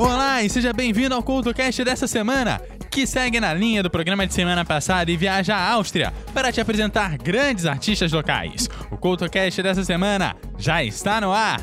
Olá e seja bem-vindo ao CultoCast dessa semana, que segue na linha do programa de semana passada e viaja à Áustria para te apresentar grandes artistas locais. O CultoCast dessa semana já está no ar.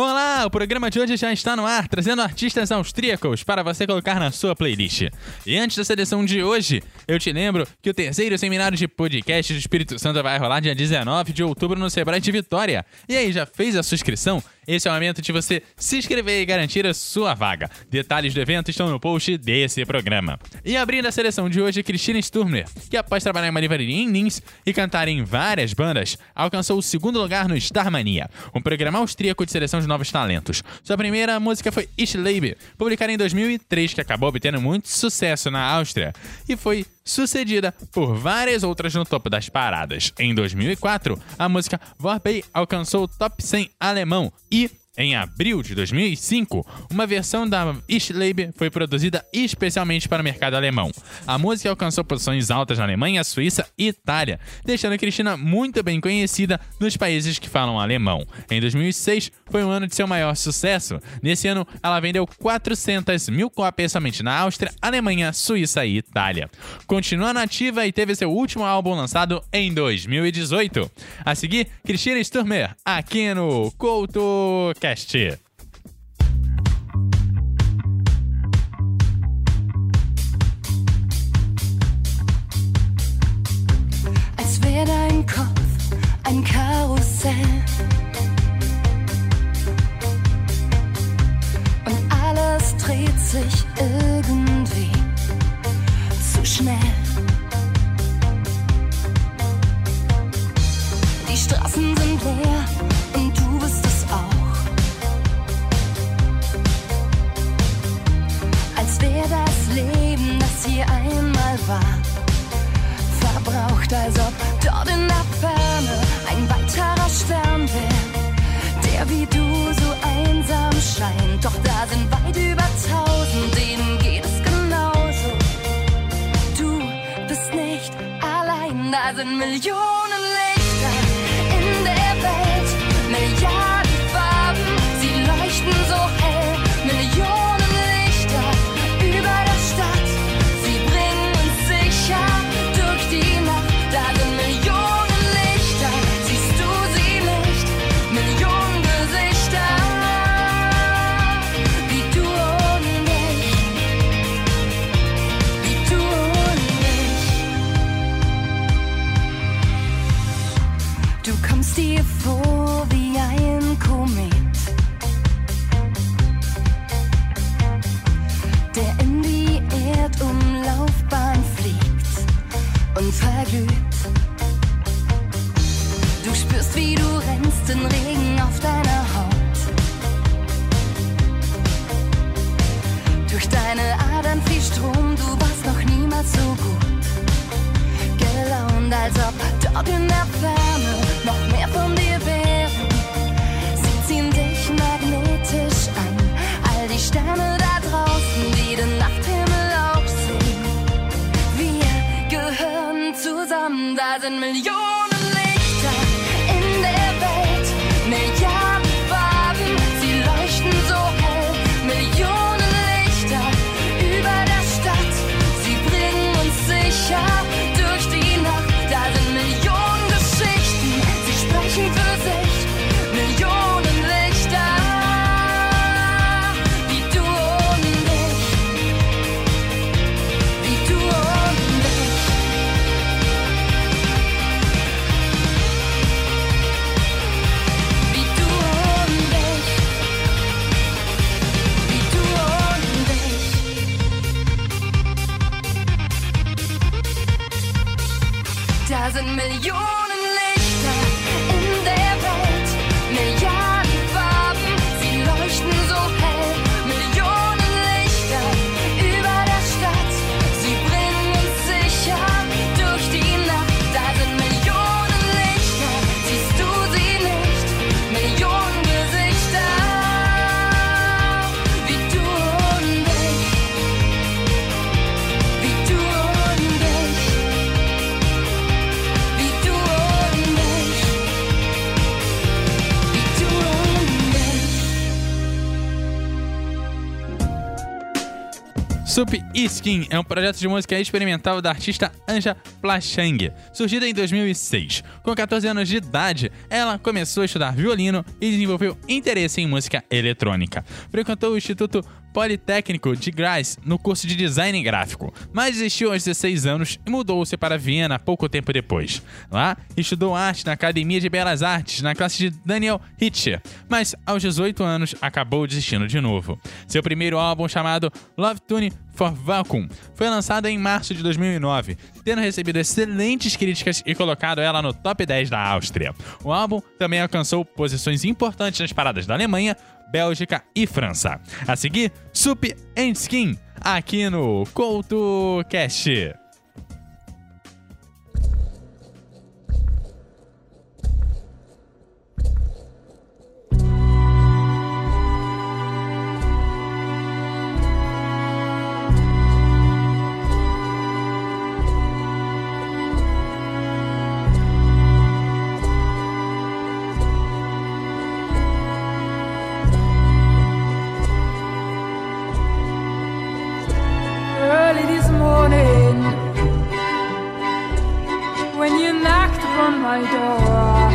Olá, o programa de hoje já está no ar, trazendo artistas austríacos para você colocar na sua playlist. E antes da seleção de hoje, eu te lembro que o terceiro seminário de podcast do Espírito Santo vai rolar dia 19 de outubro no Sebrae de Vitória. E aí, já fez a sua inscrição? Esse é o momento de você se inscrever e garantir a sua vaga. Detalhes do evento estão no post desse programa. E abrindo a seleção de hoje, Cristina Sturmer, que após trabalhar em uma livraria em Linz e cantar em várias bandas, alcançou o segundo lugar no Starmania, um programa austríaco de seleção de novos talentos. Sua primeira música foi Ich Lebe, publicada em 2003, que acabou obtendo muito sucesso na Áustria e foi sucedida por várias outras no topo das paradas. Em 2004, a música Vorbei alcançou o top 100 alemão e em abril de 2005, uma versão da Ischlebe foi produzida especialmente para o mercado alemão. A música alcançou posições altas na Alemanha, Suíça e Itália, deixando Cristina muito bem conhecida nos países que falam alemão. Em 2006, foi o ano de seu maior sucesso. Nesse ano, ela vendeu 400 mil cópias somente na Áustria, Alemanha, Suíça e Itália. Continua nativa e teve seu último álbum lançado em 2018. A seguir, Cristina Sturmer, aqui no Couto Podcast. als wäre dein Kopf ein Karussell. Und alles dreht sich irgendwie zu schnell. Die Straßen sind leer und verglüht. Du spürst, wie du rennst, den Regen auf deiner Haut. Durch deine Adern fließt Strom, du warst noch niemals so gut gelaunt, als ob dort in der Ferne noch mehr von dir 100 Millionen. Skin é um projeto de música experimental da artista Anja Plachang, surgida em 2006. Com 14 anos de idade, ela começou a estudar violino e desenvolveu interesse em música eletrônica. Frequentou o Instituto Politécnico de Graz no curso de design gráfico, mas desistiu aos 16 anos e mudou-se para Viena pouco tempo depois. Lá, estudou arte na Academia de Belas Artes, na classe de Daniel Hitcher, mas aos 18 anos acabou desistindo de novo. Seu primeiro álbum, chamado Love Tune for Vacuum, foi lançado em março de 2009, tendo recebido excelentes críticas e colocado ela no top 10 da Áustria. O álbum também alcançou posições importantes nas paradas da Alemanha, Bélgica e França. A seguir, Sup and Skin, aqui no CoutoCast. Knocked my door.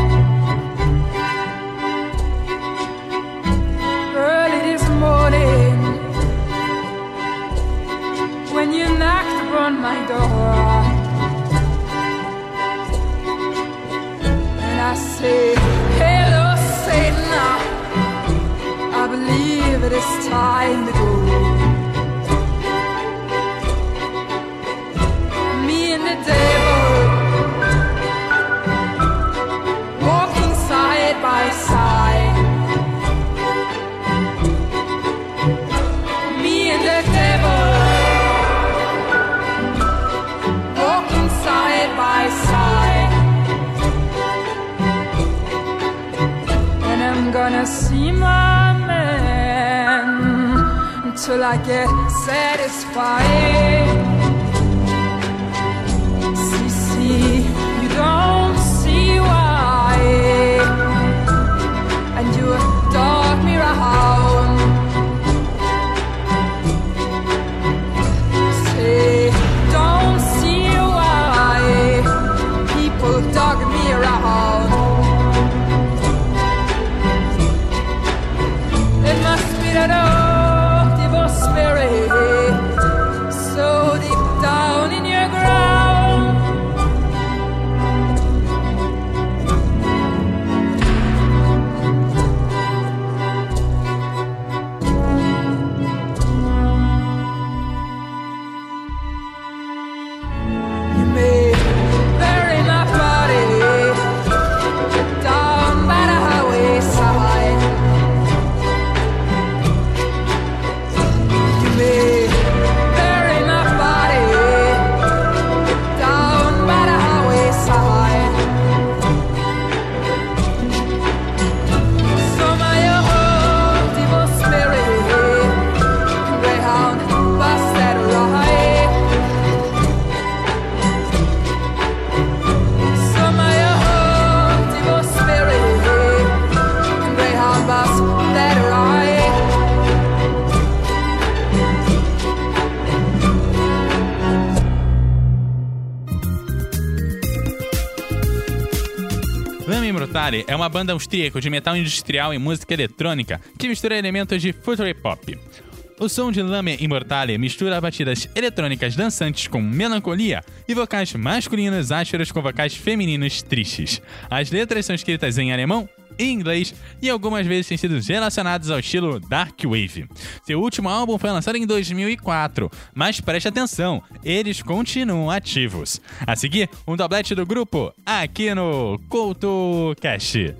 Early this morning when you knocked upon my door. And I say, Hello, Satan. I believe it is time to go. Until I get satisfied. Brutale é uma banda austríaca de metal industrial e música eletrônica que mistura elementos de future pop. O som de Lame Immortale mistura batidas eletrônicas dançantes com melancolia e vocais masculinos ásperos com vocais femininos tristes. As letras são escritas em alemão e inglês e algumas vezes têm sido relacionados ao estilo Dark Wave. Seu último álbum foi lançado em 2004, mas preste atenção, eles continuam ativos. A seguir, um doblete do grupo aqui no CoutoCast.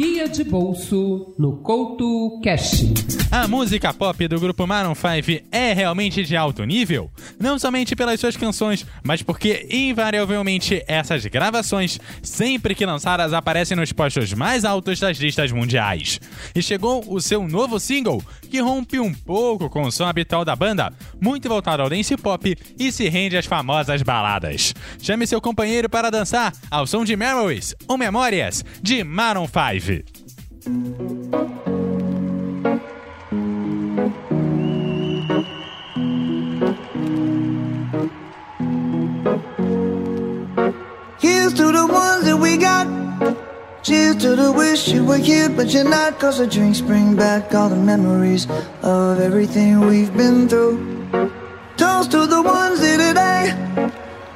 Guia de bolso no Couto Cash. A música pop do grupo Maroon 5 é realmente de alto nível? Não somente pelas suas canções, mas porque invariavelmente essas gravações, sempre que lançadas, aparecem nos postos mais altos das listas mundiais. E chegou o seu novo single, que rompe um pouco com o som habitual da banda, muito voltado ao dance pop e se rende às famosas baladas. Chame seu companheiro para dançar ao som de Memories ou Memórias de Maroon 5. Here's to the ones that we got. Cheers to the wish you were here, but you're not. Cause the drinks bring back all the memories of everything we've been through. Toast to the ones here today.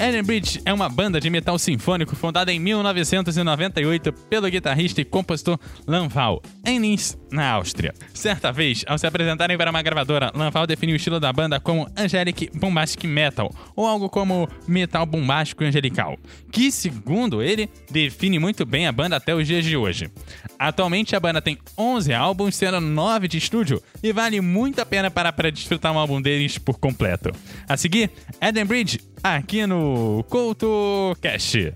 Ellen Bridge é uma banda de metal sinfônico fundada em 1998 pelo guitarrista e compositor Lanval, Linz, na Áustria. Certa vez, ao se apresentarem para uma gravadora, Lanval definiu o estilo da banda como Angelic Bombastic Metal, ou algo como metal bombástico e angelical, que, segundo ele, define muito bem a banda até os dias de hoje. Atualmente, a banda tem 11 álbuns, sendo 9 de estúdio, e vale muito a pena parar para desfrutar um álbum deles por completo. A seguir, Eden Bridge, aqui no Couto Cast.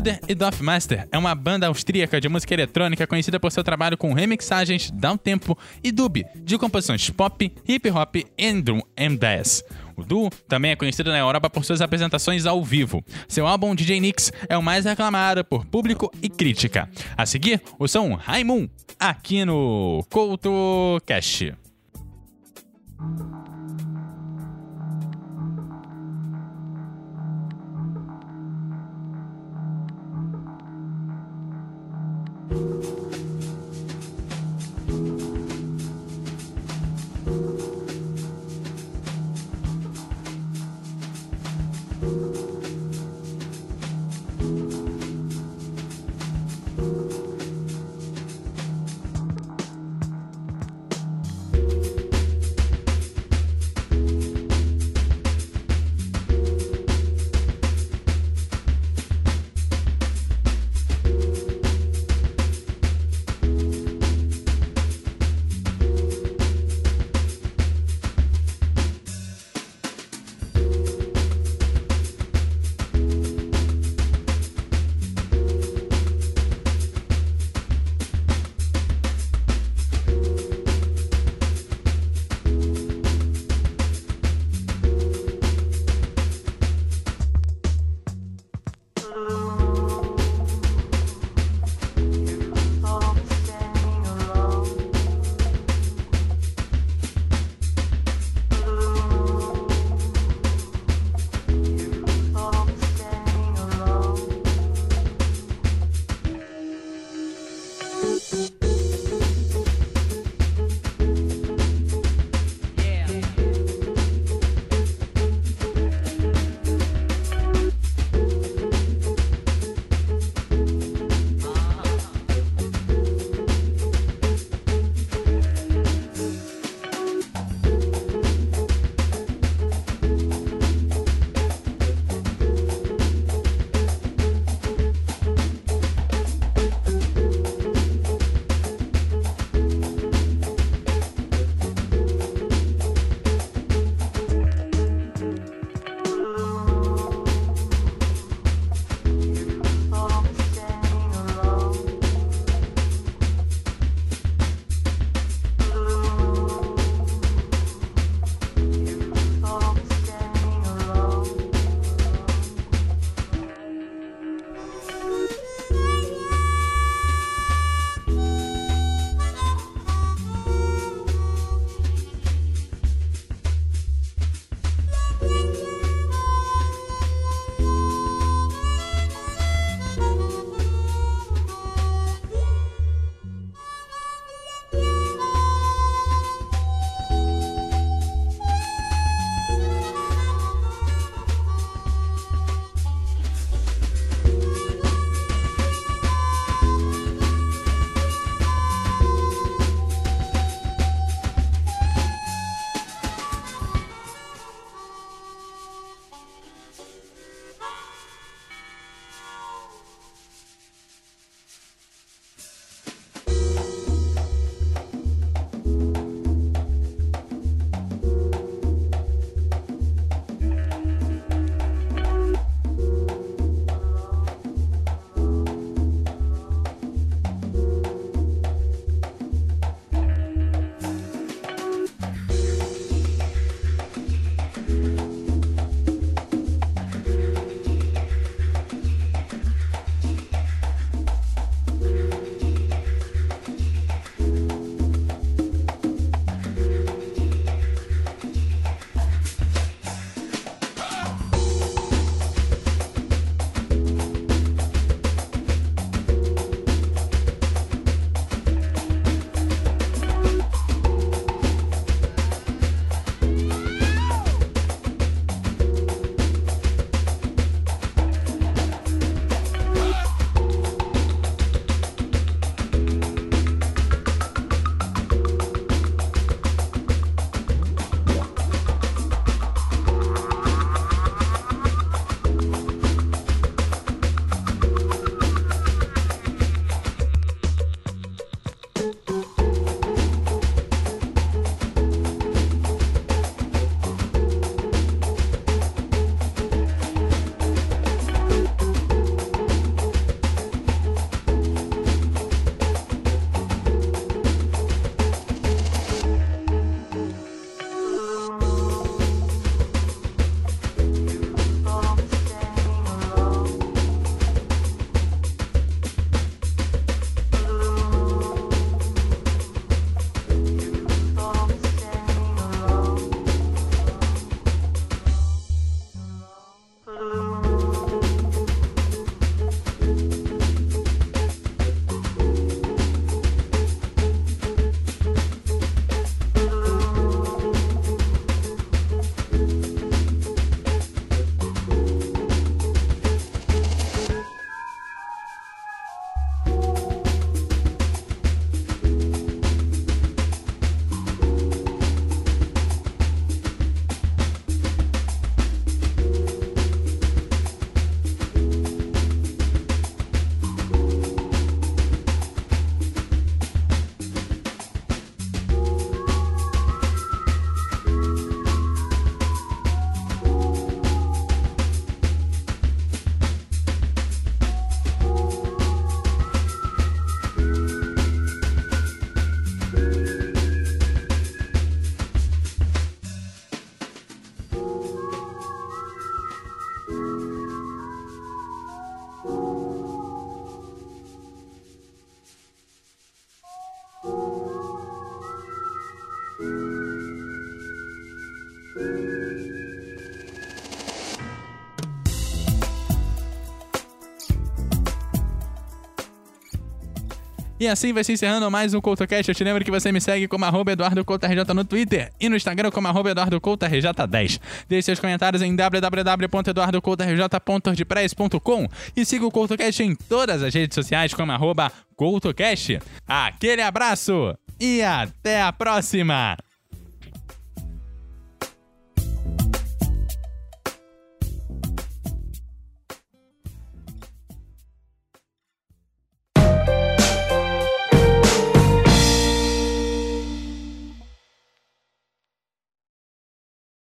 Kluder e Dorfmaster é uma banda austríaca de música eletrônica conhecida por seu trabalho com remixagens, downtempo e dub de composições pop, hip hop e drum and bass. O duo também é conhecido na Europa por suas apresentações ao vivo. Seu álbum DJ Nix é o mais reclamado por público e crítica. A seguir, o som Raimun, aqui no Couto Cash. E assim vai se encerrando mais um CoutoCast. Eu te lembro que você me segue como arroba EduardoCoutoRJ no Twitter e no Instagram como arroba EduardoCoutoRJ10. Deixe seus comentários em www.eduardocoutorj.wordpress.com e siga o CoutoCast em todas as redes sociais como arroba CoutoCast. Aquele abraço e até a próxima!